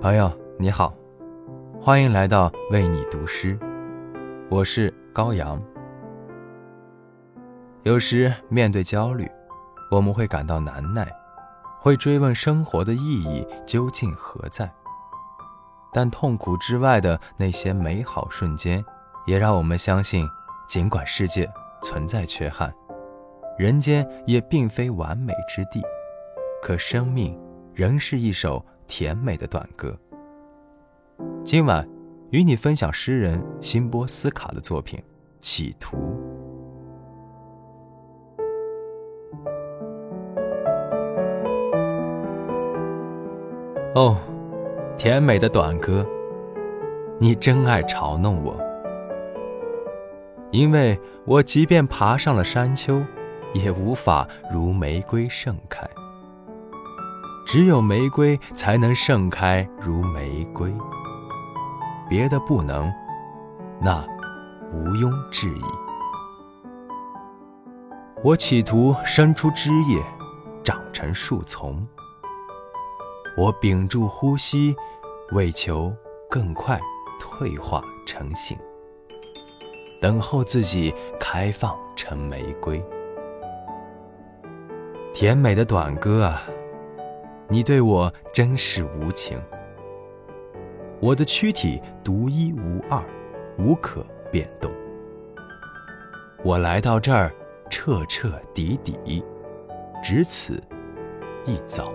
朋友你好，欢迎来到为你读诗，我是高阳。有时面对焦虑，我们会感到难耐，会追问生活的意义究竟何在。但痛苦之外的那些美好瞬间，也让我们相信，尽管世界存在缺憾，人间也并非完美之地，可生命仍是一首。甜美的短歌。今晚与你分享诗人辛波斯卡的作品《企图》。哦，甜美的短歌，你真爱嘲弄我，因为我即便爬上了山丘，也无法如玫瑰盛开。只有玫瑰才能盛开如玫瑰，别的不能，那毋庸置疑。我企图伸出枝叶，长成树丛。我屏住呼吸，为求更快退化成型，等候自己开放成玫瑰。甜美的短歌啊！你对我真是无情，我的躯体独一无二，无可变动。我来到这儿，彻彻底底，只此一遭。